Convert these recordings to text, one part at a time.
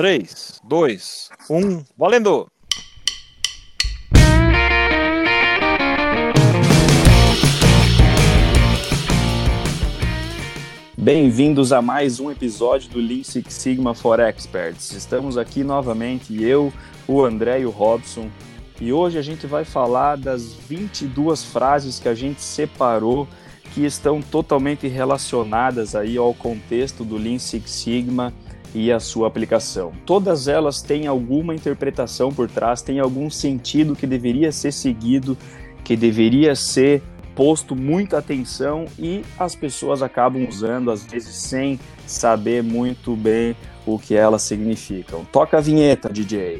3, 2, 1, valendo! Bem-vindos a mais um episódio do Lean Six Sigma for Experts. Estamos aqui novamente, eu, o André e o Robson, e hoje a gente vai falar das 22 frases que a gente separou que estão totalmente relacionadas aí ao contexto do Lean Six Sigma e a sua aplicação. Todas elas têm alguma interpretação por trás, têm algum sentido que deveria ser seguido, que deveria ser posto muita atenção e as pessoas acabam usando às vezes sem saber muito bem o que elas significam. Toca a vinheta, DJ.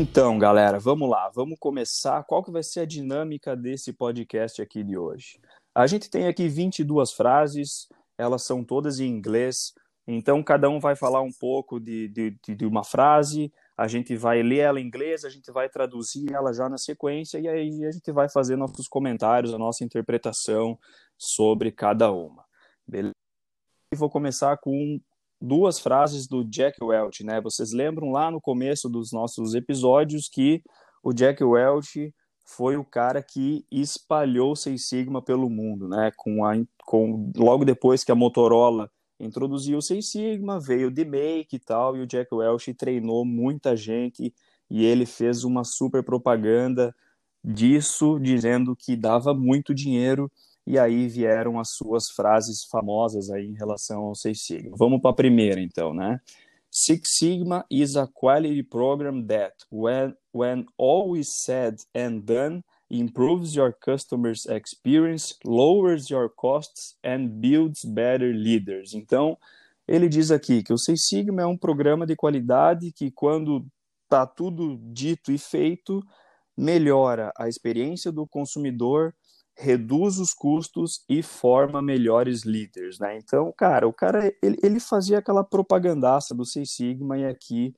Então, galera, vamos lá, vamos começar. Qual que vai ser a dinâmica desse podcast aqui de hoje? A gente tem aqui 22 frases, elas são todas em inglês, então cada um vai falar um pouco de, de, de uma frase, a gente vai ler ela em inglês, a gente vai traduzir ela já na sequência e aí a gente vai fazer nossos comentários, a nossa interpretação sobre cada uma. Beleza? E vou começar com duas frases do Jack Welch, né? Vocês lembram lá no começo dos nossos episódios que o Jack Welch foi o cara que espalhou o Seis Sigma pelo mundo, né? Com a, com, logo depois que a Motorola introduziu o Seis Sigma, veio o D-Make e tal, e o Jack Welch treinou muita gente e ele fez uma super propaganda disso, dizendo que dava muito dinheiro e aí vieram as suas frases famosas aí em relação ao Six Sigma. Vamos para a primeira, então, né? Six Sigma is a quality program that, when, when all is said and done, improves your customers' experience, lowers your costs and builds better leaders. Então, ele diz aqui que o Six Sigma é um programa de qualidade que, quando está tudo dito e feito, melhora a experiência do consumidor, reduz os custos e forma melhores líderes, né? Então, cara, o cara ele, ele fazia aquela propagandaça do Seis Sigma e aqui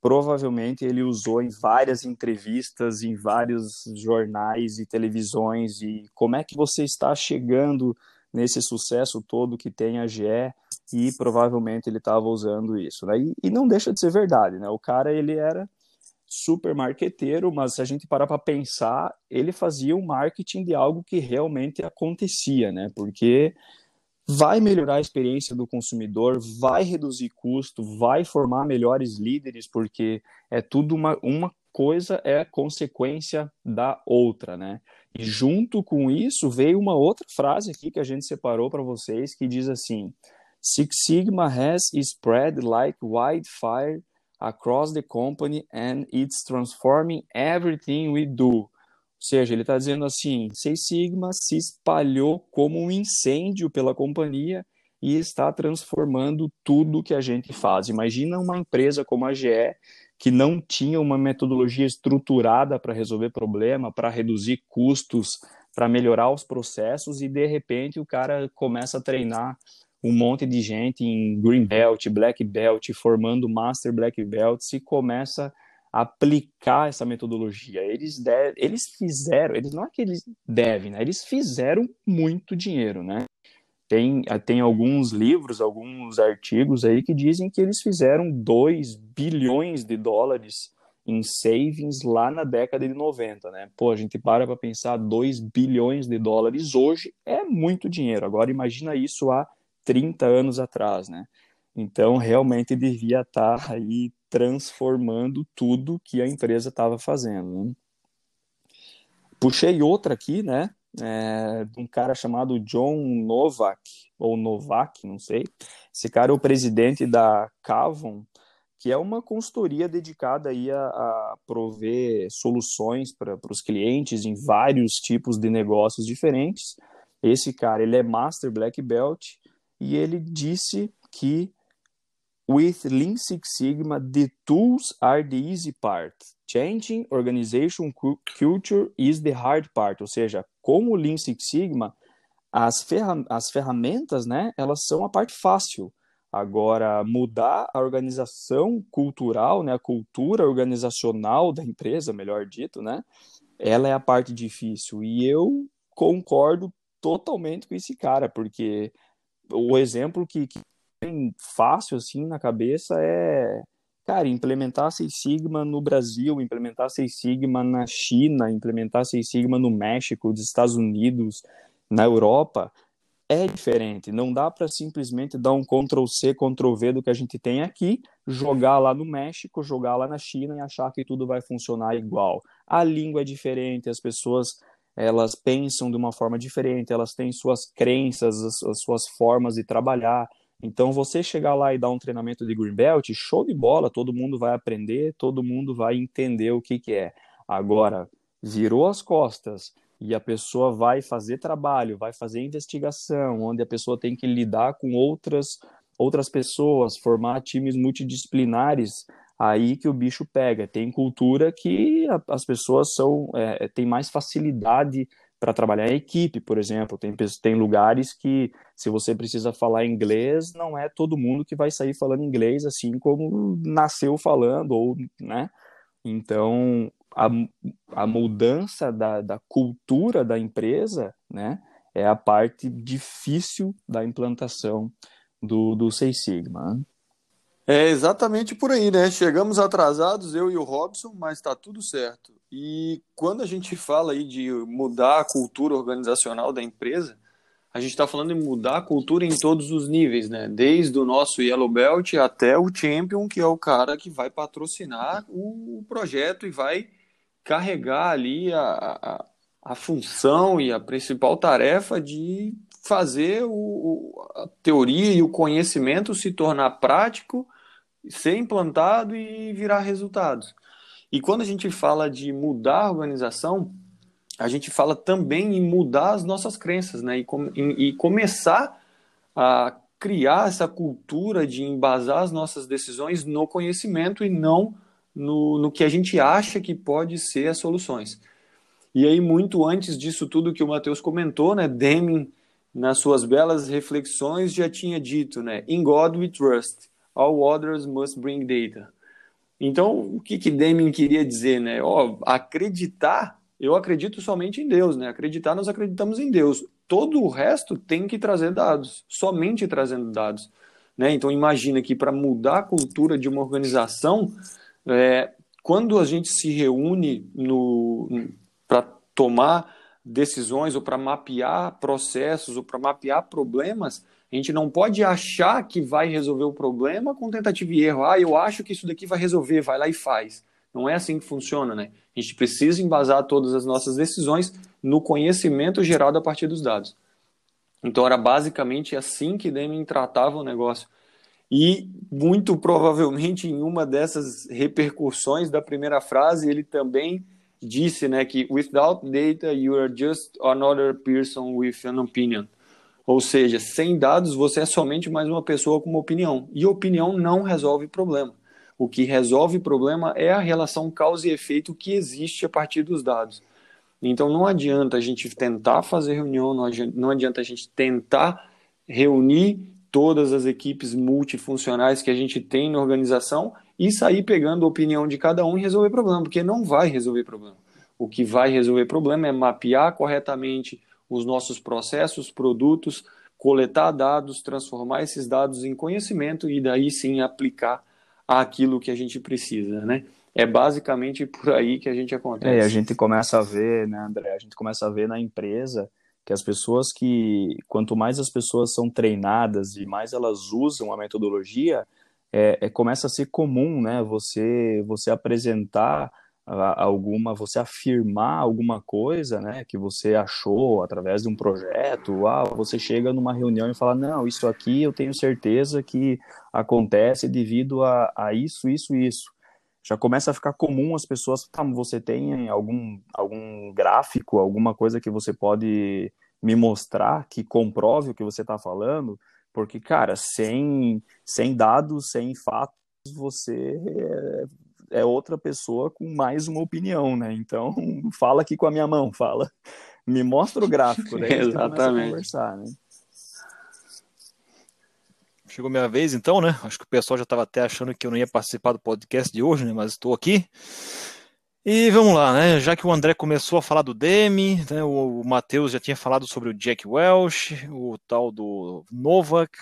provavelmente ele usou em várias entrevistas, em vários jornais e televisões e como é que você está chegando nesse sucesso todo que tem a GE e provavelmente ele estava usando isso, né? E, e não deixa de ser verdade, né? O cara ele era super marqueteiro, mas se a gente parar para pensar, ele fazia o um marketing de algo que realmente acontecia, né? Porque vai melhorar a experiência do consumidor, vai reduzir custo, vai formar melhores líderes, porque é tudo uma, uma coisa é consequência da outra, né? E junto com isso veio uma outra frase aqui que a gente separou para vocês que diz assim: Six Sigma has spread like wildfire across the company and it's transforming everything we do. Ou seja, ele está dizendo assim: Seis Sigma se espalhou como um incêndio pela companhia e está transformando tudo que a gente faz. Imagina uma empresa como a GE que não tinha uma metodologia estruturada para resolver problema, para reduzir custos, para melhorar os processos e de repente o cara começa a treinar um monte de gente em Green Belt, Black Belt, formando Master Black Belt, se começa a aplicar essa metodologia. Eles, eles fizeram, eles não é que eles devem, né? eles fizeram muito dinheiro, né? Tem, tem alguns livros, alguns artigos aí que dizem que eles fizeram 2 bilhões de dólares em savings lá na década de 90, né? Pô, a gente para para pensar 2 bilhões de dólares hoje é muito dinheiro. Agora imagina isso há 30 anos atrás, né? Então, realmente devia estar aí transformando tudo que a empresa estava fazendo. Né? Puxei outra aqui, né? É, de um cara chamado John Novak, ou Novak, não sei. Esse cara é o presidente da Cavon, que é uma consultoria dedicada aí a, a prover soluções para os clientes em vários tipos de negócios diferentes. Esse cara, ele é Master Black Belt e ele disse que with Lean Six Sigma, the tools are the easy part. Changing organization culture is the hard part. Ou seja, como o Lean Six Sigma, as, ferram as ferramentas, né, elas são a parte fácil. Agora, mudar a organização cultural, né, a cultura organizacional da empresa, melhor dito, né, ela é a parte difícil. E eu concordo totalmente com esse cara, porque o exemplo que, que tem fácil assim na cabeça é, cara, implementar Six Sigma no Brasil, implementar Six Sigma na China, implementar Six Sigma no México, nos Estados Unidos, na Europa, é diferente. Não dá para simplesmente dar um Ctrl C, Ctrl V do que a gente tem aqui, jogar lá no México, jogar lá na China e achar que tudo vai funcionar igual. A língua é diferente, as pessoas elas pensam de uma forma diferente, elas têm suas crenças, as, as suas formas de trabalhar. Então, você chegar lá e dar um treinamento de Green Belt, show de bola, todo mundo vai aprender, todo mundo vai entender o que, que é. Agora, virou as costas e a pessoa vai fazer trabalho, vai fazer investigação, onde a pessoa tem que lidar com outras outras pessoas, formar times multidisciplinares, aí que o bicho pega. Tem cultura que a, as pessoas são é, é têm mais facilidade para trabalhar em equipe, por exemplo. Tem, tem lugares que, se você precisa falar inglês, não é todo mundo que vai sair falando inglês assim como nasceu falando, ou, né? Então, a, a mudança da, da cultura da empresa, né, é a parte difícil da implantação do, do Seis Sigma. É exatamente por aí, né? Chegamos atrasados, eu e o Robson, mas está tudo certo. E quando a gente fala aí de mudar a cultura organizacional da empresa, a gente está falando em mudar a cultura em todos os níveis, né? Desde o nosso Yellow Belt até o Champion, que é o cara que vai patrocinar o projeto e vai carregar ali a, a, a função e a principal tarefa de fazer o, a teoria e o conhecimento se tornar prático ser implantado e virar resultados. E quando a gente fala de mudar a organização, a gente fala também em mudar as nossas crenças, né? E, com, e, e começar a criar essa cultura de embasar as nossas decisões no conhecimento e não no, no que a gente acha que pode ser as soluções. E aí, muito antes disso tudo que o Matheus comentou, né, Deming, nas suas belas reflexões, já tinha dito, né, In God we trust all others must bring data. Então, o que que Deming queria dizer, né? Ó, acreditar, eu acredito somente em Deus, né? Acreditar, nós acreditamos em Deus. Todo o resto tem que trazer dados, somente trazendo dados, né? Então, imagina que para mudar a cultura de uma organização, é, quando a gente se reúne para tomar decisões ou para mapear processos ou para mapear problemas, a gente não pode achar que vai resolver o problema com tentativa e erro. Ah, eu acho que isso daqui vai resolver, vai lá e faz. Não é assim que funciona, né? A gente precisa embasar todas as nossas decisões no conhecimento gerado a partir dos dados. Então era basicamente assim que Deming tratava o negócio. E muito provavelmente em uma dessas repercussões da primeira frase, ele também disse, né, que without data you are just another person with an opinion. Ou seja, sem dados você é somente mais uma pessoa com uma opinião. E opinião não resolve problema. O que resolve problema é a relação causa e efeito que existe a partir dos dados. Então não adianta a gente tentar fazer reunião, não adianta a gente tentar reunir todas as equipes multifuncionais que a gente tem na organização e sair pegando a opinião de cada um e resolver problema, porque não vai resolver problema. O que vai resolver problema é mapear corretamente os nossos processos, produtos, coletar dados, transformar esses dados em conhecimento e daí sim aplicar aquilo que a gente precisa, né? É basicamente por aí que a gente acontece. É, a gente começa a ver, né, André? A gente começa a ver na empresa que as pessoas que, quanto mais as pessoas são treinadas e mais elas usam a metodologia, é, é começa a ser comum, né? Você, você apresentar alguma, você afirmar alguma coisa, né, que você achou através de um projeto, ah, você chega numa reunião e fala, não, isso aqui eu tenho certeza que acontece devido a, a isso, isso, isso. Já começa a ficar comum as pessoas, tá, você tem algum, algum gráfico, alguma coisa que você pode me mostrar que comprove o que você está falando, porque, cara, sem, sem dados, sem fatos, você é outra pessoa com mais uma opinião, né? Então, fala aqui com a minha mão, fala. Me mostra o gráfico, daí Exatamente. a conversar, né? Chegou minha vez, então, né? Acho que o pessoal já estava até achando que eu não ia participar do podcast de hoje, né? Mas estou aqui. E vamos lá, né? Já que o André começou a falar do Demi, né? o, o Matheus já tinha falado sobre o Jack Welch, o tal do Novak.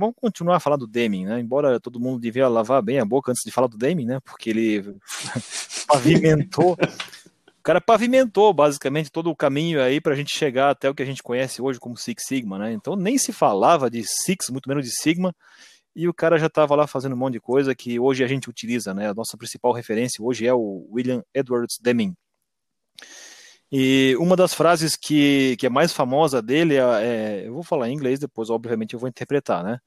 Vamos continuar a falar do Deming, né? Embora todo mundo devia lavar bem a boca antes de falar do Deming, né? Porque ele pavimentou. O cara pavimentou basicamente todo o caminho aí para a gente chegar até o que a gente conhece hoje como Six Sigma, né? Então nem se falava de Six, muito menos de Sigma, e o cara já estava lá fazendo um monte de coisa que hoje a gente utiliza, né? A nossa principal referência hoje é o William Edwards Deming. E uma das frases que, que é mais famosa dele é, é, eu vou falar em inglês depois, obviamente eu vou interpretar, né?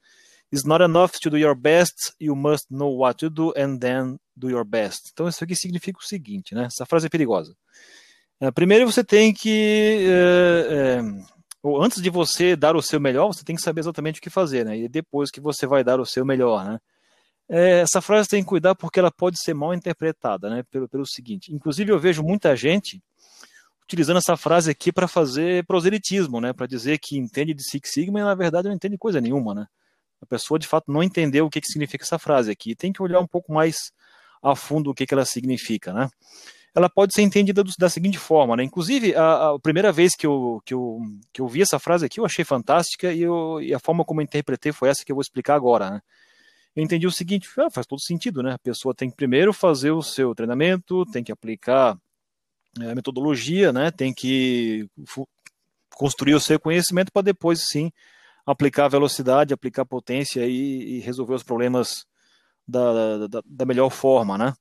It's not enough to do your best, you must know what to do and then do your best. Então isso aqui significa o seguinte, né? Essa frase é perigosa. É, primeiro você tem que é, é, ou antes de você dar o seu melhor, você tem que saber exatamente o que fazer, né? E depois que você vai dar o seu melhor, né? É, essa frase tem que cuidar porque ela pode ser mal interpretada, né? Pelo, pelo seguinte, inclusive eu vejo muita gente utilizando essa frase aqui para fazer proselitismo, né? Para dizer que entende de Six Sigma e na verdade não entende coisa nenhuma, né? A pessoa de fato não entendeu o que, que significa essa frase aqui. Tem que olhar um pouco mais a fundo o que, que ela significa, né? ela pode ser entendida do, da seguinte forma, né? Inclusive, a, a, primeira vez que eu, que, eu, que eu vi essa frase aqui, eu achei fantástica e, eu, e a forma como eu interpretei foi essa que eu vou explicar agora, né? Eu entendi o seguinte, ah, faz todo sentido, né? A pessoa tem que primeiro fazer o seu treinamento, tem que aplicar é, a metodologia, né? Tem que construir o seu conhecimento para depois, sim, aplicar velocidade, aplicar potência e, e resolver os problemas da, da, da melhor forma, né?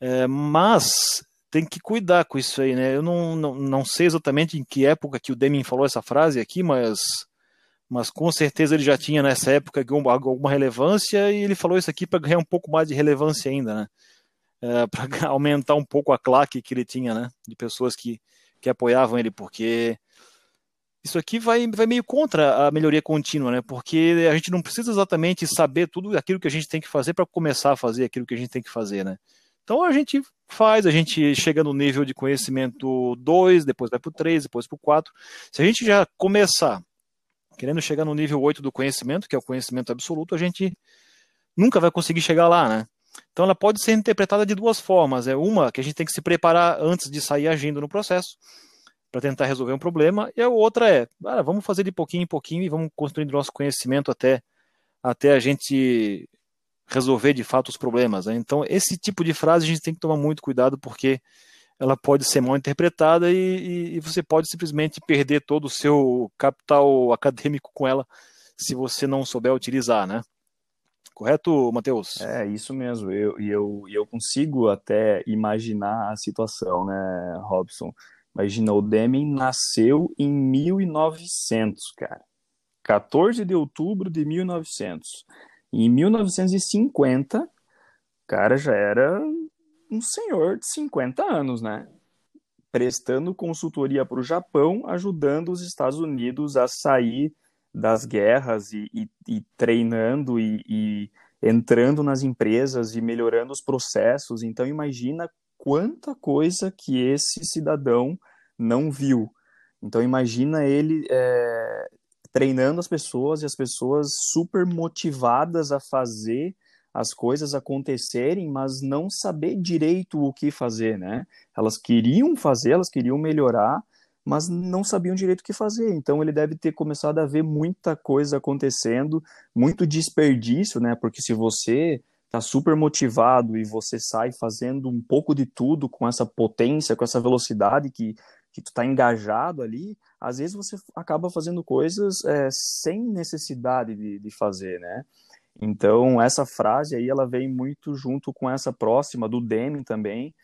É, mas tem que cuidar com isso aí, né? Eu não, não, não sei exatamente em que época que o Deming falou essa frase aqui, mas, mas com certeza ele já tinha nessa época alguma relevância e ele falou isso aqui para ganhar um pouco mais de relevância ainda, né? É, para aumentar um pouco a claque que ele tinha, né? De pessoas que, que apoiavam ele, porque isso aqui vai, vai meio contra a melhoria contínua, né? Porque a gente não precisa exatamente saber tudo aquilo que a gente tem que fazer para começar a fazer aquilo que a gente tem que fazer, né? Então a gente faz, a gente chega no nível de conhecimento 2, depois vai para o 3, depois para o 4. Se a gente já começar querendo chegar no nível 8 do conhecimento, que é o conhecimento absoluto, a gente nunca vai conseguir chegar lá, né? Então ela pode ser interpretada de duas formas. É uma que a gente tem que se preparar antes de sair agindo no processo para tentar resolver um problema, e a outra é, ah, vamos fazer de pouquinho em pouquinho e vamos construindo nosso conhecimento até até a gente resolver de fato os problemas. Né? Então, esse tipo de frase a gente tem que tomar muito cuidado porque ela pode ser mal interpretada e, e, e, você pode simplesmente perder todo o seu capital acadêmico com ela se você não souber utilizar, né? Correto, Matheus? É, isso mesmo. E eu, eu, eu consigo até imaginar a situação, né, Robson? Imagina, o Deming nasceu em 1900, cara. 14 de outubro de 1900. Em 1950, o cara já era um senhor de 50 anos, né? Prestando consultoria para o Japão, ajudando os Estados Unidos a sair das guerras e, e, e treinando e, e entrando nas empresas e melhorando os processos. Então, imagina quanta coisa que esse cidadão não viu. Então, imagina ele é, treinando as pessoas e as pessoas super motivadas a fazer as coisas acontecerem, mas não saber direito o que fazer, né? Elas queriam fazer, elas queriam melhorar, mas não sabiam direito o que fazer. Então ele deve ter começado a ver muita coisa acontecendo, muito desperdício, né? Porque se você tá super motivado e você sai fazendo um pouco de tudo com essa potência, com essa velocidade que que tu está engajado ali, às vezes você acaba fazendo coisas é, sem necessidade de, de fazer, né? Então, essa frase aí, ela vem muito junto com essa próxima, do Deming também,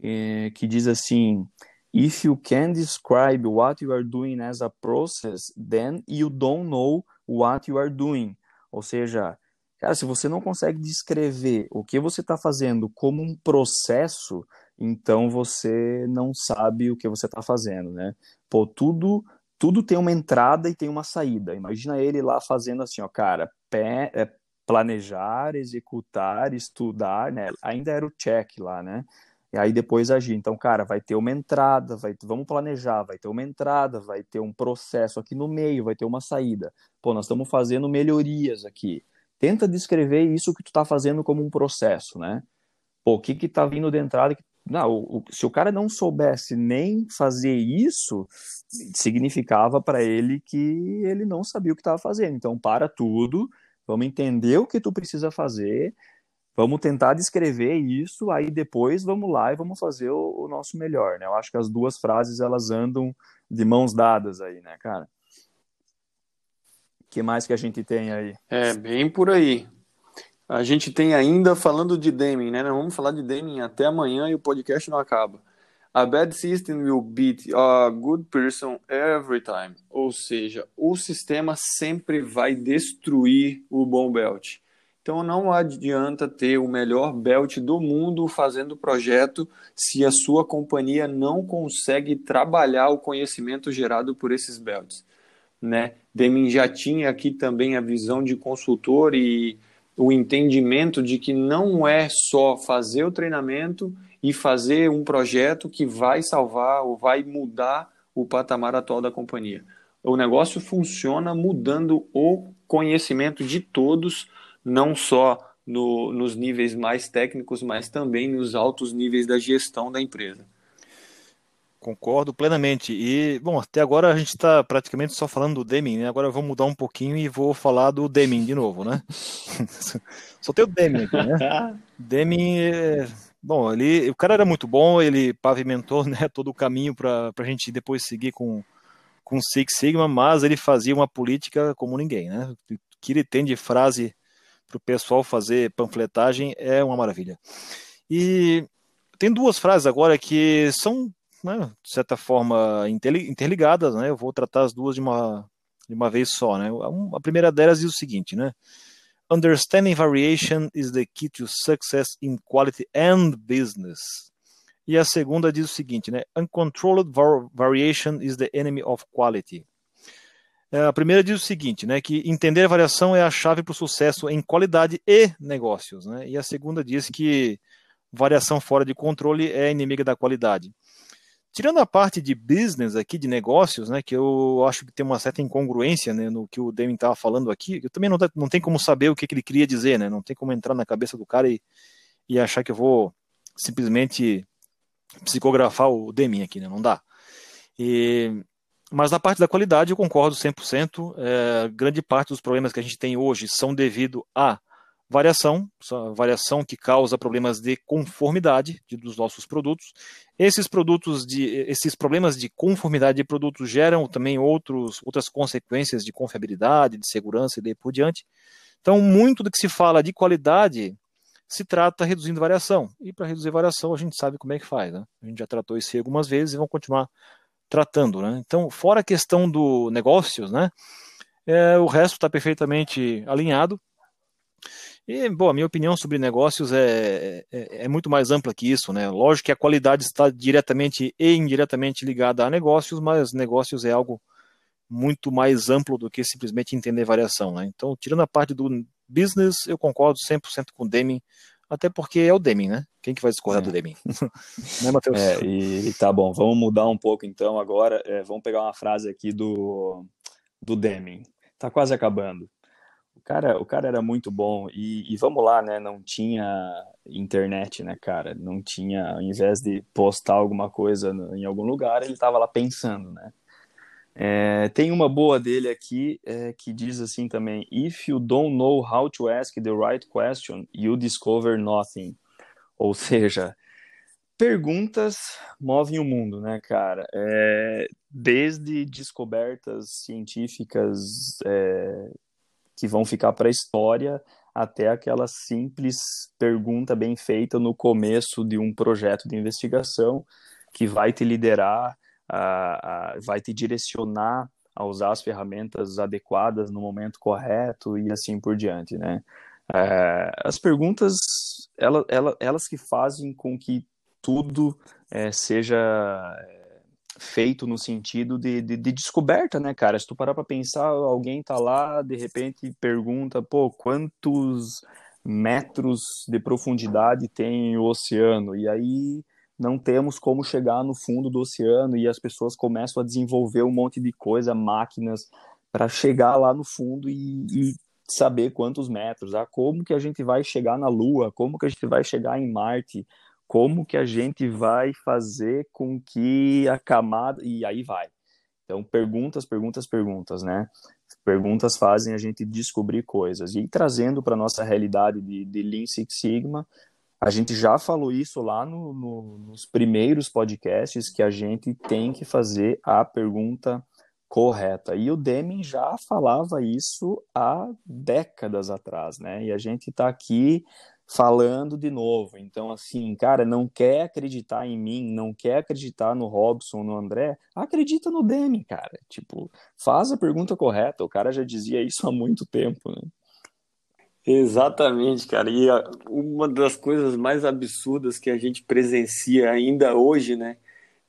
é, que diz assim, If you can describe what you are doing as a process, then you don't know what you are doing. Ou seja, cara, se você não consegue descrever o que você está fazendo como um processo, então você não sabe o que você está fazendo, né? Pô, tudo tudo tem uma entrada e tem uma saída. Imagina ele lá fazendo assim, ó, cara, pé, é, planejar, executar, estudar, né? Ainda era o check lá, né? E aí depois agir. Então, cara, vai ter uma entrada, vai, vamos planejar, vai ter uma entrada, vai ter um processo aqui no meio, vai ter uma saída. Pô, nós estamos fazendo melhorias aqui. Tenta descrever isso que tu está fazendo como um processo, né? Pô, o que que tá vindo de entrada, não, o, se o cara não soubesse nem fazer isso, significava para ele que ele não sabia o que estava fazendo. Então, para tudo, vamos entender o que tu precisa fazer, vamos tentar descrever isso, aí depois vamos lá e vamos fazer o, o nosso melhor, né? Eu acho que as duas frases elas andam de mãos dadas aí, né, cara? Que mais que a gente tem aí? É, bem por aí. A gente tem ainda, falando de Deming, né? Vamos falar de Deming até amanhã e o podcast não acaba. A bad system will beat a good person every time. Ou seja, o sistema sempre vai destruir o bom belt. Então não adianta ter o melhor belt do mundo fazendo projeto se a sua companhia não consegue trabalhar o conhecimento gerado por esses belts. Né? Deming já tinha aqui também a visão de consultor e o entendimento de que não é só fazer o treinamento e fazer um projeto que vai salvar ou vai mudar o patamar atual da companhia. O negócio funciona mudando o conhecimento de todos, não só no, nos níveis mais técnicos, mas também nos altos níveis da gestão da empresa. Concordo plenamente. E, bom, até agora a gente está praticamente só falando do Deming, né? Agora eu vou mudar um pouquinho e vou falar do Deming de novo, né? só tem o Deming aqui, né? Deming é Bom, ele, o cara era muito bom, ele pavimentou né, todo o caminho para a gente depois seguir com, com Six Sigma, mas ele fazia uma política como ninguém. Né? O que ele tem de frase para o pessoal fazer panfletagem é uma maravilha. E tem duas frases agora que são, né, de certa forma, interligadas. Né? Eu vou tratar as duas de uma, de uma vez só. Né? A primeira delas diz o seguinte, né? Understanding variation is the key to success in quality and business. E a segunda diz o seguinte, né? Uncontrolled variation is the enemy of quality. É, a primeira diz o seguinte, né? Que entender a variação é a chave para o sucesso em qualidade e negócios, né? E a segunda diz que variação fora de controle é inimiga da qualidade. Tirando a parte de business aqui, de negócios, né, que eu acho que tem uma certa incongruência né, no que o Deming estava falando aqui, eu também não, não tem como saber o que, que, ele queria dizer, né, não tem como entrar na cabeça do cara e, e achar que eu vou simplesmente psicografar o Deming aqui, né, não dá. E, mas na parte da qualidade eu concordo 100%, é, grande parte dos problemas que a gente tem hoje são devido a variação, variação que causa problemas de conformidade de, dos nossos produtos. Esses produtos de esses problemas de conformidade de produtos geram também outros, outras consequências de confiabilidade, de segurança e daí por diante. Então, muito do que se fala de qualidade se trata reduzindo variação. E para reduzir variação, a gente sabe como é que faz. Né? A gente já tratou isso algumas vezes e vamos continuar tratando. Né? Então, fora a questão do negócios, né? É, o resto está perfeitamente alinhado. E, bom, a minha opinião sobre negócios é, é, é, muito mais ampla que isso, né? Lógico que a qualidade está diretamente e indiretamente ligada a negócios, mas negócios é algo muito mais amplo do que simplesmente entender variação, né? Então, tirando a parte do business, eu concordo 100% com o Deming, até porque é o Deming, né? Quem que vai discordar é. do Deming? né, Matheus? É, e tá bom, vamos mudar um pouco então agora, é, vamos pegar uma frase aqui do, do Deming. Tá quase acabando cara, o cara era muito bom e, e, vamos lá, né? Não tinha internet, né, cara? Não tinha, ao invés de postar alguma coisa em algum lugar, ele estava lá pensando, né? É, tem uma boa dele aqui é, que diz assim também: If you don't know how to ask the right question, you discover nothing. Ou seja, perguntas movem o mundo, né, cara? É, desde descobertas científicas é, que vão ficar para a história até aquela simples pergunta bem feita no começo de um projeto de investigação que vai te liderar, a, a, vai te direcionar a usar as ferramentas adequadas no momento correto e assim por diante, né? É, as perguntas, ela, ela, elas que fazem com que tudo é, seja feito no sentido de, de, de, descoberta, né, cara? Se tu parar pra pensar, alguém tá lá, de repente pergunta, pô, quantos metros de profundidade tem o oceano? E aí não temos como chegar no fundo do oceano e as pessoas começam a desenvolver um monte de coisa, máquinas, para chegar lá no fundo e, e saber quantos metros, ah, como que a gente vai chegar na Lua, como que a gente vai chegar em Marte, como que a gente vai fazer com que a camada e aí vai. Então perguntas, perguntas, perguntas, né? Perguntas fazem a gente descobrir coisas e trazendo para nossa realidade de, de Lean Six Sigma, a gente já falou isso lá no, no, nos primeiros podcasts que a gente tem que fazer a pergunta correta. E o Deming já falava isso há décadas atrás, né? E a gente está aqui falando de novo. Então, assim, cara, não quer acreditar em mim, não quer acreditar no Robson, no André, acredita no Demi, cara. Tipo, faz a pergunta correta. O cara já dizia isso há muito tempo, né? Exatamente, cara. E uma das coisas mais absurdas que a gente presencia ainda hoje, né?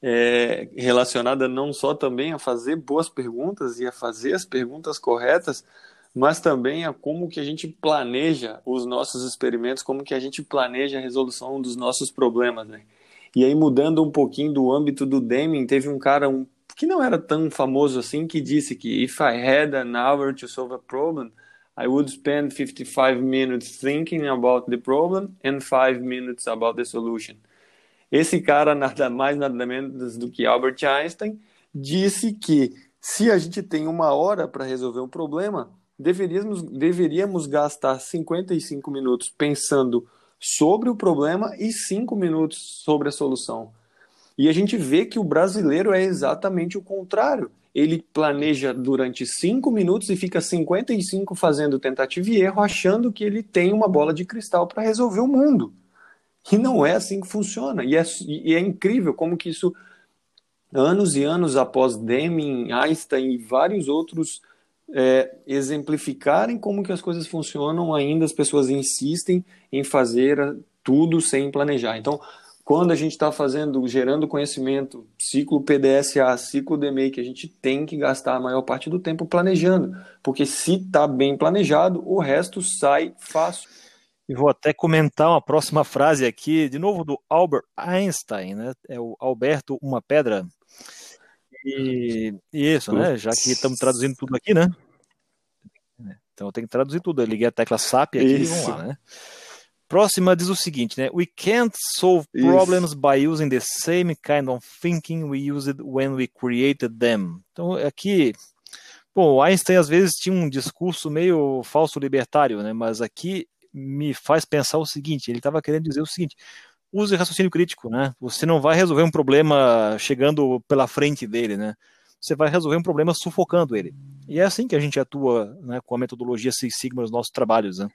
É relacionada não só também a fazer boas perguntas e a fazer as perguntas corretas, mas também a como que a gente planeja os nossos experimentos, como que a gente planeja a resolução dos nossos problemas, né? E aí mudando um pouquinho do âmbito do Deming, teve um cara um, que não era tão famoso assim que disse que if I had an hour to solve a problem, I would spend 55 minutes thinking about the problem and 5 minutes about the solution. Esse cara nada mais nada menos do que Albert Einstein disse que se a gente tem uma hora para resolver um problema, deveríamos, deveríamos gastar 55 minutos pensando sobre o problema e 5 minutos sobre a solução. E a gente vê que o brasileiro é exatamente o contrário. Ele planeja durante 5 minutos e fica 55 fazendo tentativa e erro, achando que ele tem uma bola de cristal para resolver o mundo. E não é assim que funciona. E é, e é incrível como que isso, anos e anos após Deming, Einstein e vários outros é, exemplificarem como que as coisas funcionam, ainda as pessoas insistem em fazer tudo sem planejar. Então, quando a gente está fazendo, gerando conhecimento, ciclo PDSA, ciclo DMEI, a gente tem que gastar a maior parte do tempo planejando, porque se está bem planejado, o resto sai fácil. E vou até comentar uma próxima frase aqui, de novo do Albert Einstein, né? É o Alberto Uma Pedra, e, isso, né? Já que estamos traduzindo tudo aqui, né? Então eu tenho que traduzir tudo. Eu liguei a tecla SAP aqui isso. e vamos lá, né? Próxima diz o seguinte, né? We can't solve problems Isso. by using the same kind of thinking we used when we created them. Então aqui, bom, Einstein às vezes tinha um discurso meio falso libertário, né? Mas aqui me faz pensar o seguinte, ele estava querendo dizer o seguinte: use raciocínio crítico, né? Você não vai resolver um problema chegando pela frente dele, né? Você vai resolver um problema sufocando ele. E é assim que a gente atua né, com a metodologia Six Sigma nos nossos trabalhos. Né?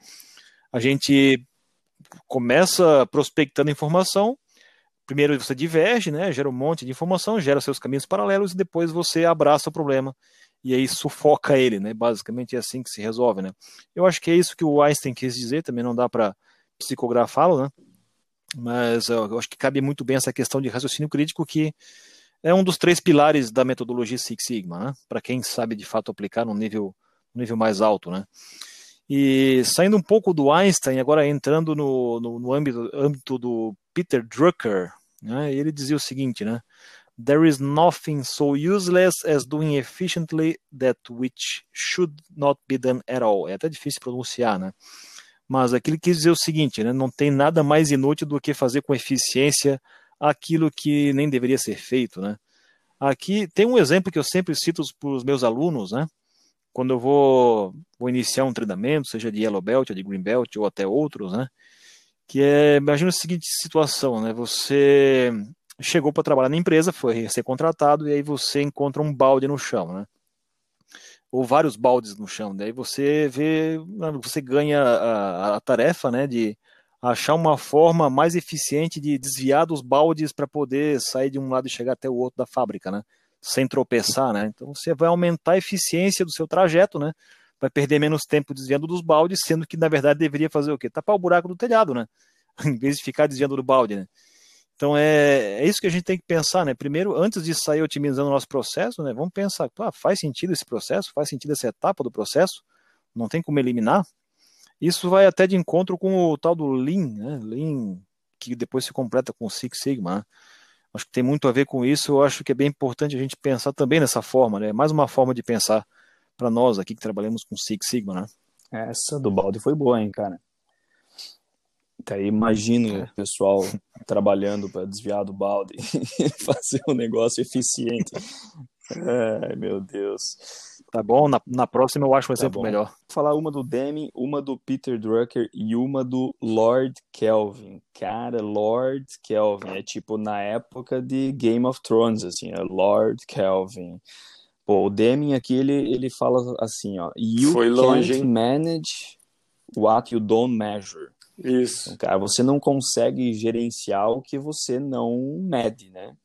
A gente começa prospectando informação, primeiro você diverge, né, gera um monte de informação, gera seus caminhos paralelos e depois você abraça o problema e aí sufoca ele, né? Basicamente é assim que se resolve, né? Eu acho que é isso que o Einstein quis dizer, também não dá para psicografá-lo, né? Mas eu acho que cabe muito bem essa questão de raciocínio crítico, que é um dos três pilares da metodologia Six Sigma, né? para quem sabe de fato aplicar no nível, nível mais alto. Né? E saindo um pouco do Einstein, agora entrando no, no, no âmbito, âmbito, do Peter Drucker, né? ele dizia o seguinte, né? There is nothing so useless as doing efficiently that which should not be done at all. É até difícil pronunciar, né? Mas aquilo quis dizer o seguinte, né? não tem nada mais inútil do que fazer com eficiência aquilo que nem deveria ser feito. Né? Aqui tem um exemplo que eu sempre cito para os meus alunos, né? quando eu vou, vou iniciar um treinamento, seja de Yellow Belt, de Green Belt ou até outros, né? que é, imagina a seguinte situação, né? você chegou para trabalhar na empresa, foi ser contratado e aí você encontra um balde no chão, né? Ou vários baldes no chão. Daí você vê, você ganha a, a tarefa, né, de achar uma forma mais eficiente de desviar dos baldes para poder sair de um lado e chegar até o outro da fábrica, né, sem tropeçar, né. Então você vai aumentar a eficiência do seu trajeto, né, vai perder menos tempo desviando dos baldes, sendo que na verdade deveria fazer o quê? Tapar o buraco do telhado, né, em vez de ficar desviando do balde, né. Então é, é isso que a gente tem que pensar, né? Primeiro, antes de sair otimizando o nosso processo, né? Vamos pensar, ah, faz sentido esse processo, faz sentido essa etapa do processo, não tem como eliminar. Isso vai até de encontro com o tal do Lean, né? Lean, que depois se completa com o Six Sigma. Né? Acho que tem muito a ver com isso. Eu acho que é bem importante a gente pensar também nessa forma, né? Mais uma forma de pensar para nós aqui que trabalhamos com Six Sigma, né? Essa do balde foi boa, hein, cara. Até imagino é. o pessoal trabalhando para desviar do balde e fazer um negócio eficiente. Ai, meu Deus. Tá bom, na, na próxima eu acho um Tá exemplo bom. melhor. Vou falar uma do Deming, uma do Peter Drucker e uma do Lord Kelvin. Cara, Lord Kelvin é tipo na época de Game of Thrones, assim, é Lord Kelvin. Pô, o Deming aqui ele, ele fala assim, ó, you Foi longe, can't manage what you don't measure. Isso. Então, cara, você não consegue gerenciar o que você não mede, né?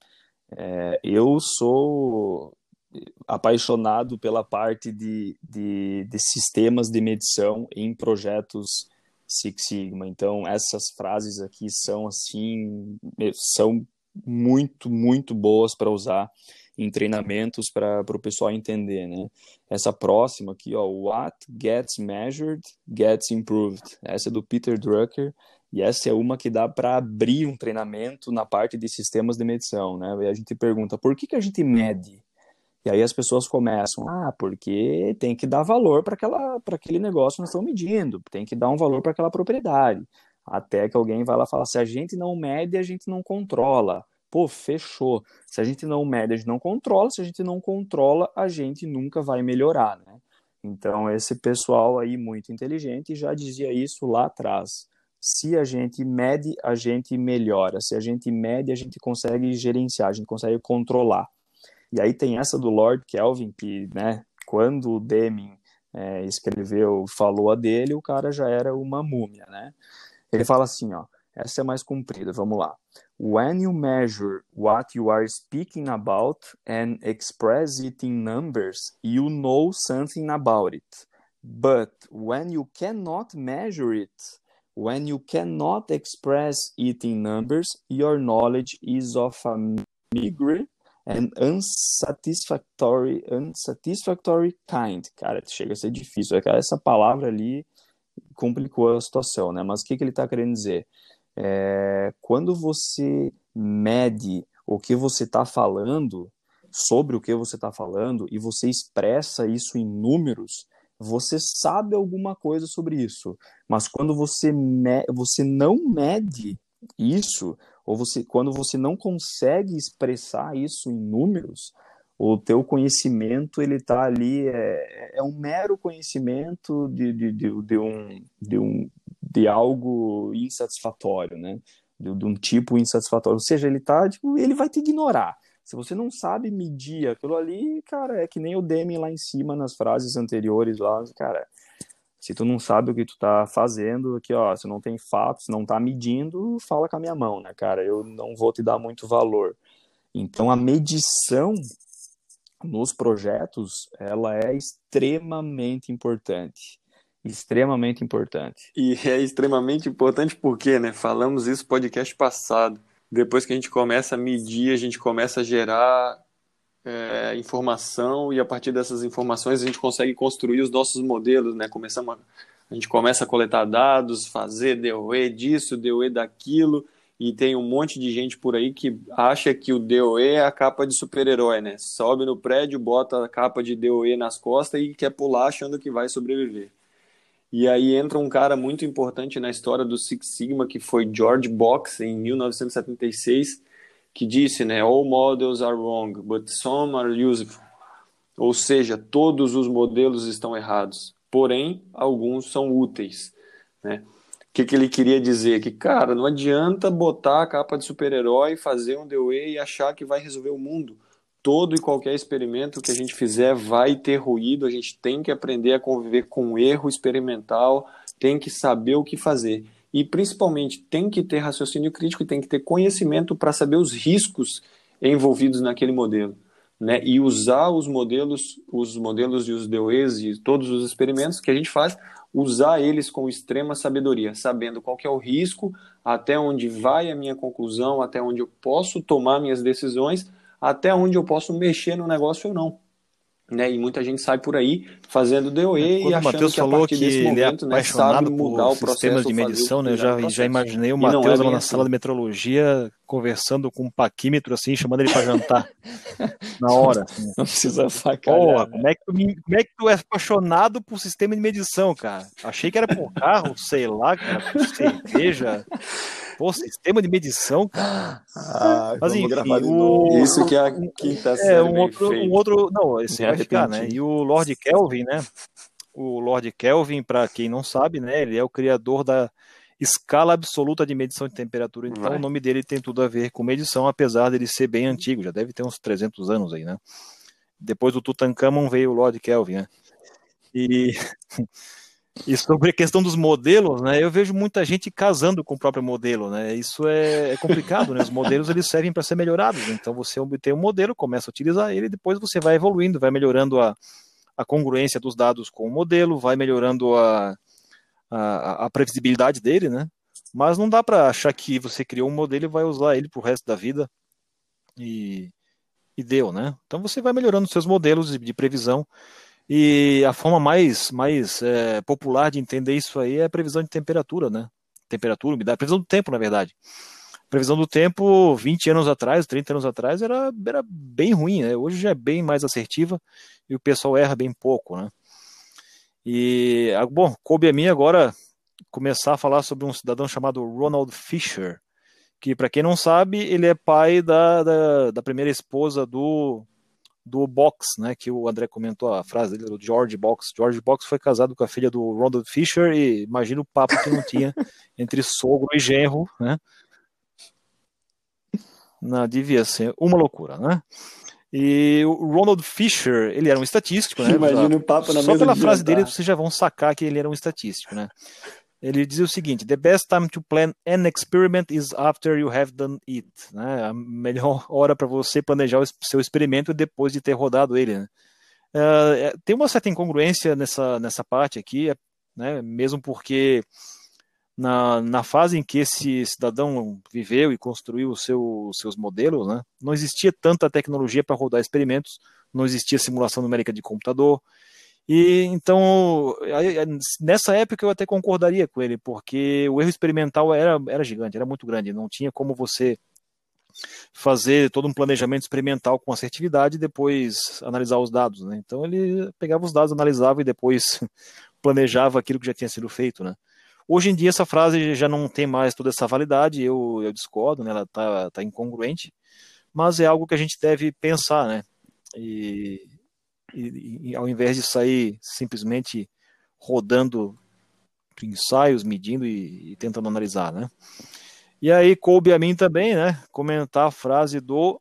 É, eu sou apaixonado pela parte de, de, de sistemas de medição em projetos Six Sigma. Então, essas frases aqui são assim, são muito, muito boas para usar em treinamentos para o pessoal entender, né? Essa próxima aqui, ó, what gets measured gets improved. Essa é do Peter Drucker e essa é uma que dá para abrir um treinamento na parte de sistemas de medição, né? E a gente pergunta, por que que a gente mede? E aí as pessoas começam, ah, porque tem que dar valor para aquele negócio que nós estamos medindo, tem que dar um valor para aquela propriedade. Até que alguém vai lá e fala, se a gente não mede, a gente não controla. Pô, fechou. Se a gente não mede, a gente não controla. Se a gente não controla, a gente nunca vai melhorar, né? Então, esse pessoal aí muito inteligente já dizia isso lá atrás. Se a gente mede, a gente melhora. Se a gente mede, a gente consegue gerenciar, a gente consegue controlar. E aí tem essa do Lord Kelvin, que, né, quando o Deming é, escreveu, falou a dele, o cara já era uma múmia, né? Ele fala assim, ó, essa é mais comprida, vamos lá. When you measure what you are speaking about and express it in numbers, you know something about it. But when you cannot measure it, when you cannot express it in numbers, your knowledge is of a meager and unsatisfactory, unsatisfactory kind. Cara, chega a ser difícil. Essa palavra ali complicou a situação, né? Mas o que, que ele está querendo dizer? É, quando você mede o que você está falando, sobre o que você está falando, e você expressa isso em números, você sabe alguma coisa sobre isso. Mas quando você, me, você não mede isso, ou você, quando você não consegue expressar isso em números, o teu conhecimento ele está ali é, é um mero conhecimento de, de, de, de, um, de, um, de algo insatisfatório, né? De, de um tipo insatisfatório. Ou seja, ele tá, tipo, ele vai te ignorar. Se você não sabe medir aquilo ali, cara, é que nem o Demi lá em cima nas frases anteriores lá, cara. Se tu não sabe o que tu tá fazendo, aqui, ó, se não tem fatos, não tá medindo, fala com a minha mão, né, cara? Eu não vou te dar muito valor. Então a medição nos projetos, ela é extremamente importante. Extremamente importante. E é extremamente importante porque, né? Falamos isso no podcast passado. Depois que a gente começa a medir, a gente começa a gerar é, informação e a partir dessas informações a gente consegue construir os nossos modelos, né? Começamos a, a gente começa a coletar dados, fazer DOE disso, DOE daquilo, e tem um monte de gente por aí que acha que o DOE é a capa de super-herói, né? Sobe no prédio, bota a capa de DOE nas costas e quer pular achando que vai sobreviver. E aí entra um cara muito importante na história do Six Sigma, que foi George Box, em 1976, que disse, né, all models are wrong, but some are useful. Ou seja, todos os modelos estão errados, porém, alguns são úteis, né? O que, que ele queria dizer? Que, cara, não adianta botar a capa de super-herói, fazer um DOE e achar que vai resolver o mundo. Todo e qualquer experimento que a gente fizer vai ter ruído, a gente tem que aprender a conviver com erro experimental, tem que saber o que fazer. E, principalmente, tem que ter raciocínio crítico e tem que ter conhecimento para saber os riscos envolvidos naquele modelo. Né? E usar os modelos, os modelos e os DOEs e todos os experimentos que a gente faz usar eles com extrema sabedoria, sabendo qual é o risco, até onde vai a minha conclusão, até onde eu posso tomar minhas decisões, até onde eu posso mexer no negócio ou não. Né? E muita gente sai por aí fazendo DOE Quando e achando Matheus que a falou partir que desse ele é momento né, sabe apaixonado mudar por o processo. sistemas de medição, né? Eu já, já imaginei o é Matheus lá bem na assim. sala de metrologia conversando com um paquímetro assim, chamando ele para jantar. na hora. Não precisa facalhar. Porra, né? como, é que tu, como é que tu é apaixonado por sistema de medição, cara? Achei que era por carro, sei lá, cara, por cerveja. Pô, sistema de medição, cara. Ah, Mas enfim, o... Isso que é a quinta série. É, um outro, um outro. Não, esse vai ficar, né? E o Lord Kelvin, né? O Lord Kelvin, para quem não sabe, né? Ele é o criador da escala absoluta de medição de temperatura. Então, Vai. o nome dele tem tudo a ver com medição, apesar dele ser bem antigo, já deve ter uns 300 anos aí, né? Depois do Tutankhamon veio o Lord Kelvin, né? E, e sobre a questão dos modelos, né? Eu vejo muita gente casando com o próprio modelo, né? Isso é, é complicado, né? Os modelos eles servem para ser melhorados. Então, você obtém um modelo, começa a utilizar ele, depois você vai evoluindo, vai melhorando a, a congruência dos dados com o modelo, vai melhorando a a, a previsibilidade dele, né? Mas não dá para achar que você criou um modelo e vai usar ele pro resto da vida e, e deu, né? Então você vai melhorando seus modelos de, de previsão e a forma mais, mais é, popular de entender isso aí é a previsão de temperatura, né? Temperatura, umidade, previsão do tempo, na verdade. previsão do tempo, 20 anos atrás, 30 anos atrás, era, era bem ruim, né? Hoje já é bem mais assertiva e o pessoal erra bem pouco, né? E, ah, bom, coube a mim agora começar a falar sobre um cidadão chamado Ronald Fisher, que, para quem não sabe, ele é pai da, da, da, primeira esposa do, do Box, né, que o André comentou a frase dele, do George Box. George Box foi casado com a filha do Ronald Fisher e imagina o papo que não tinha entre sogro e genro, né? Não, devia ser uma loucura, né? E o Ronald Fisher, ele era um estatístico, né? Imagina o papo na Só pela frase dele vocês já vão sacar que ele era um estatístico, né? Ele dizia o seguinte: The best time to plan an experiment is after you have done it. Né? A melhor hora para você planejar o seu experimento é depois de ter rodado ele. Né? Uh, tem uma certa incongruência nessa, nessa parte aqui, né? mesmo porque na, na fase em que esse cidadão viveu e construiu os seu, seus modelos, né, não existia tanta tecnologia para rodar experimentos, não existia simulação numérica de computador. E então, nessa época eu até concordaria com ele, porque o erro experimental era, era gigante, era muito grande, não tinha como você fazer todo um planejamento experimental com assertividade e depois analisar os dados, né? Então ele pegava os dados, analisava e depois planejava aquilo que já tinha sido feito, né? Hoje em dia essa frase já não tem mais toda essa validade, eu, eu discordo, né? ela está tá incongruente, mas é algo que a gente deve pensar, né? E, e, e ao invés de sair simplesmente rodando ensaios, medindo e, e, tentando analisar, né? E aí coube a mim também, né, comentar a frase do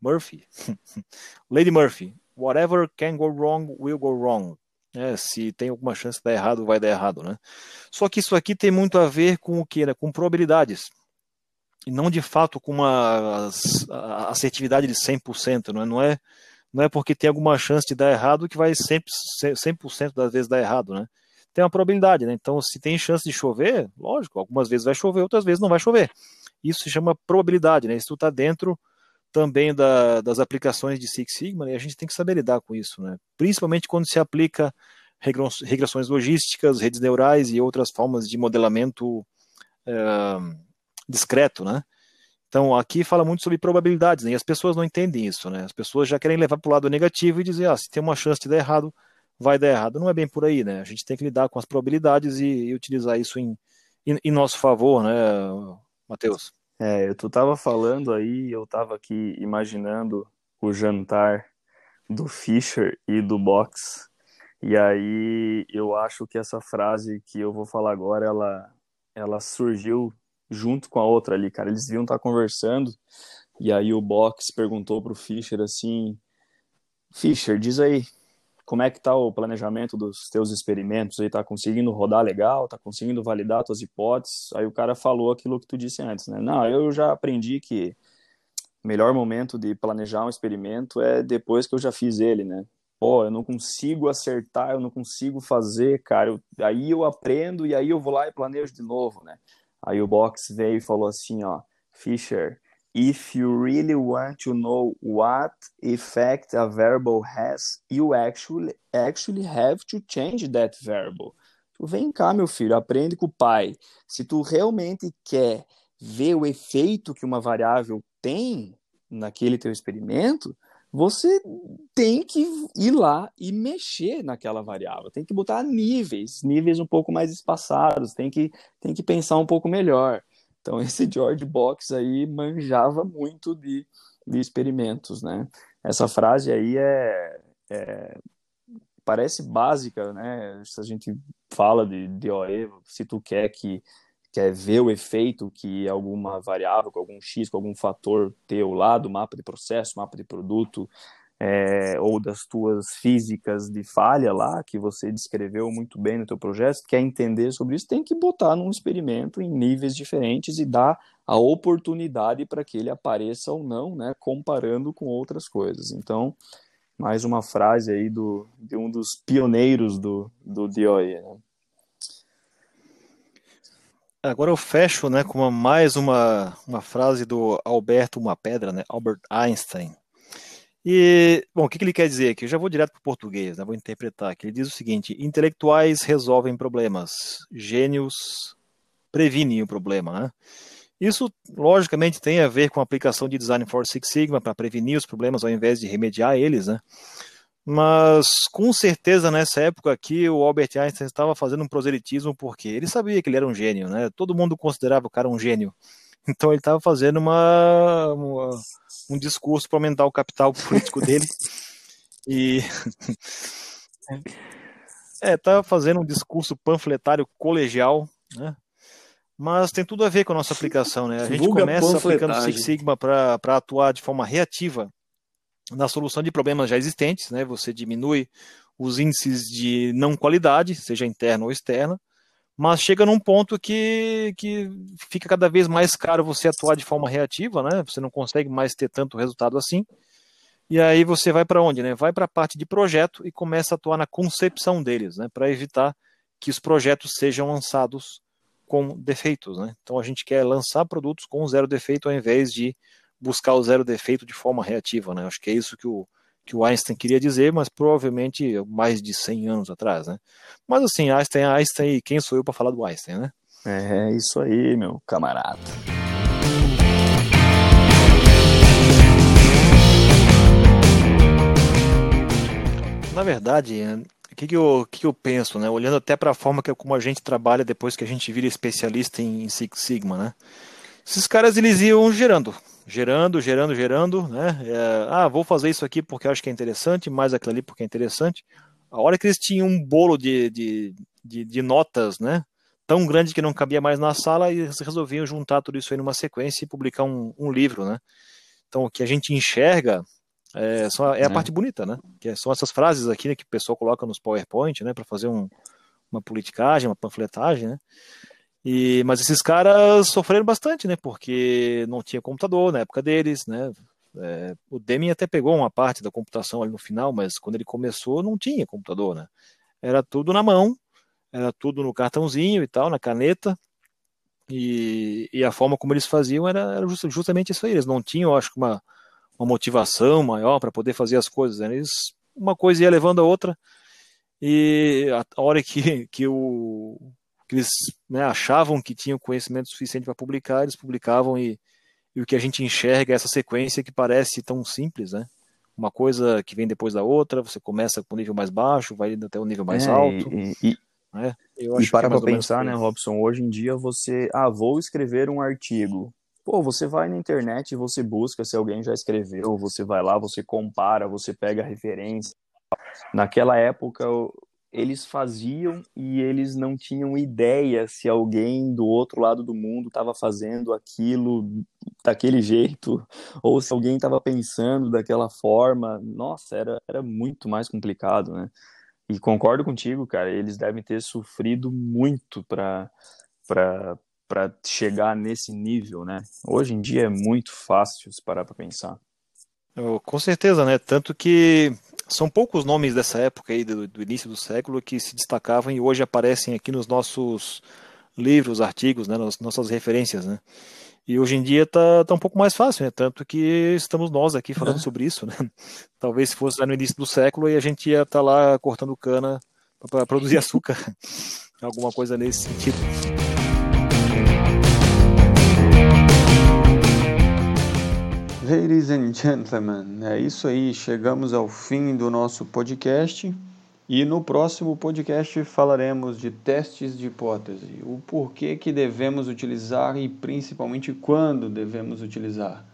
Murphy, Lady Murphy, whatever can go wrong will go wrong. É, se tem alguma chance de dar errado, vai dar errado, né? Só que isso aqui tem muito a ver com o que, né? Com probabilidades. E não de fato com uma assertividade de 100%, não é? Não é, não é porque tem alguma chance de dar errado que vai 100%, 100 das vezes dar errado, né? Tem uma probabilidade, né? Então, se tem chance de chover, lógico, algumas vezes vai chover, outras vezes não vai chover. Isso se chama probabilidade, né? Isso está dentro também da, das aplicações de Six Sigma, e a gente tem que saber lidar com isso, né? principalmente quando se aplica regressões logísticas, redes neurais e outras formas de modelamento é, discreto, né? Então, aqui fala muito sobre probabilidades, né? e as pessoas não entendem isso, né? As pessoas já querem levar para o lado negativo e dizer, ah, se tem uma chance de dar errado, vai dar errado. Não é bem por aí, né? A gente tem que lidar com as probabilidades e, e utilizar isso em, em, em nosso favor, né, Matheus? É, tu tava falando aí, eu tava aqui imaginando o jantar do Fischer e do Box. E aí eu acho que essa frase que eu vou falar agora, ela, ela surgiu junto com a outra ali, cara. Eles viam estar conversando e aí o Box perguntou pro Fischer assim: Fischer, diz aí, como é que tá o planejamento dos teus experimentos? Aí tá conseguindo rodar legal? Tá conseguindo validar tuas hipóteses? Aí o cara falou aquilo que tu disse antes, né? Não, eu já aprendi que o melhor momento de planejar um experimento é depois que eu já fiz ele, né? Pô, eu não consigo acertar, eu não consigo fazer, cara. Eu, aí eu aprendo e aí eu vou lá e planejo de novo, né? Aí o Box veio e falou assim, ó, Fischer, if you really want to know what effect a variable has, you actually actually have to change that variable. Vem cá, meu filho, aprende com o pai. Se tu realmente quer ver o efeito que uma variável tem naquele teu experimento, você tem que ir lá e mexer naquela variável, tem que botar níveis, níveis um pouco mais espaçados, tem que, tem que pensar um pouco melhor. Então, esse George Box aí manjava muito de, de experimentos, né? Essa frase aí é, é, parece básica, né? Se a gente fala de DOE, se tu quer que quer ver o efeito que alguma variável, com algum x, com algum fator teu lá do mapa de processo, mapa de produto, é, ou das tuas físicas de falha lá, que você descreveu muito bem no teu projeto, quer entender sobre isso, tem que botar num experimento em níveis diferentes e dar a oportunidade para que ele apareça ou não, né, comparando com outras coisas. Então, mais uma frase aí do, de um dos pioneiros do, do DOE. Né? Agora eu fecho né, com uma, mais uma, uma frase do Alberto Uma Pedra, né, Albert Einstein. E, bom, o que, ele quer dizer aqui? Eu já vou direto para o português, né, vou interpretar aqui. Ele diz o seguinte: intelectuais resolvem problemas, gênios previnem o problema. Né? Isso, logicamente, tem a ver com a aplicação de Design for Six Sigma para prevenir os problemas ao invés de remediar eles. Né? Mas com certeza nessa época aqui o Albert Einstein estava fazendo um proselitismo porque ele sabia que ele era um gênio, né? Todo mundo considerava o cara um gênio. Então ele estava fazendo uma, uma, um discurso para aumentar o capital político dele. E é, estava fazendo um discurso panfletário colegial, né? Mas tem tudo a ver com a nossa aplicação, né? A gente começa aplicando Six Sigma para atuar de forma reativa na solução de problemas já existentes, né? Você diminui os índices de não qualidade, seja interna ou externa, mas chega num ponto que, que fica cada vez mais caro você atuar de forma reativa, né? Você não consegue mais ter tanto resultado assim. E aí você vai para onde, né? Vai para a parte de projeto e começa a atuar na concepção deles, né? Para evitar que os projetos sejam lançados com defeitos, né? Então a gente quer lançar produtos com zero defeito ao invés de buscar o zero defeito de forma reativa, né? Acho que é isso que o, que o Einstein queria dizer, mas provavelmente mais de 100 anos atrás, né? Mas assim, Einstein, Einstein, quem sou eu para falar do Einstein, né? É isso aí, meu camarada. Na verdade, o que, que, eu, que, que eu penso, né? Olhando até para a forma que como a gente trabalha depois que a gente vira especialista em Six Sigma, né? Esses caras eles iam gerando, gerando, gerando, gerando, né? É, ah, vou fazer isso aqui porque acho que é interessante, mais aquilo ali porque é interessante. A hora que eles tinham um bolo de, de, de, de notas, né? Tão grande que não cabia mais na sala, e eles resolviam juntar tudo isso aí numa sequência e publicar um, um livro, né? Então, o que a gente enxerga é, só, é a é. parte bonita, né? Que são essas frases aqui né, que o pessoal coloca nos PowerPoint, né? Para fazer um, uma politicagem, uma panfletagem, né? E, mas esses caras sofreram bastante, né? Porque não tinha computador na época deles, né? É, o Deming até pegou uma parte da computação ali no final, mas quando ele começou não tinha computador, né? Era tudo na mão, era tudo no cartãozinho e tal, na caneta. E, e a forma como eles faziam era, era justamente isso aí. Eles não tinham, acho que, uma, uma motivação maior para poder fazer as coisas. Né? Eles, uma coisa ia levando a outra. E a, a hora que, que o, que eles né, achavam que tinham conhecimento suficiente para publicar, eles publicavam e, e, o que a gente enxerga é essa sequência que parece tão simples, né? Uma coisa que vem depois da outra, você começa com o nível mais baixo, vai indo até o nível mais é, alto. E, e, né? e para é para pensar, né, Robson, hoje em dia você, ah, vou escrever um artigo. Pô, você vai na internet e você busca se alguém já escreveu, você vai lá, você compara, você pega a referência. Naquela época, eles faziam e eles não tinham ideia se alguém do outro lado do mundo estava fazendo aquilo daquele jeito ou se alguém estava pensando daquela forma. Nossa, era, era muito mais complicado, né? E concordo contigo, cara, eles devem ter sofrido muito para para chegar nesse nível, né? Hoje em dia é muito fácil se parar para pensar. Com certeza, né? Tanto que são poucos nomes dessa época aí, do, do, início do século, que se destacavam e hoje aparecem aqui nos nossos livros, artigos, né, nas nossas referências, né? E hoje em dia está tá um pouco mais fácil, né? Tanto que estamos nós aqui falando é. sobre isso, né? Talvez se fosse lá no início do século e a gente ia estar tá lá cortando cana para produzir açúcar, alguma coisa nesse sentido. Ladies and gentlemen, é isso aí. Chegamos ao fim do nosso podcast. E no próximo podcast falaremos de testes de hipótese, o porquê que devemos utilizar e principalmente quando devemos utilizar.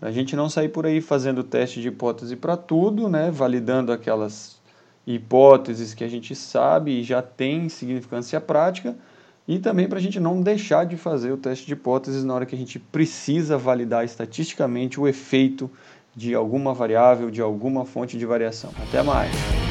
Para a gente não sair por aí fazendo teste de hipótese para tudo, né, validando aquelas hipóteses que a gente sabe e já tem significância prática, e também para a gente não deixar de fazer o teste de hipóteses na hora que a gente precisa validar estatisticamente o efeito de alguma variável, de alguma fonte de variação. Até mais!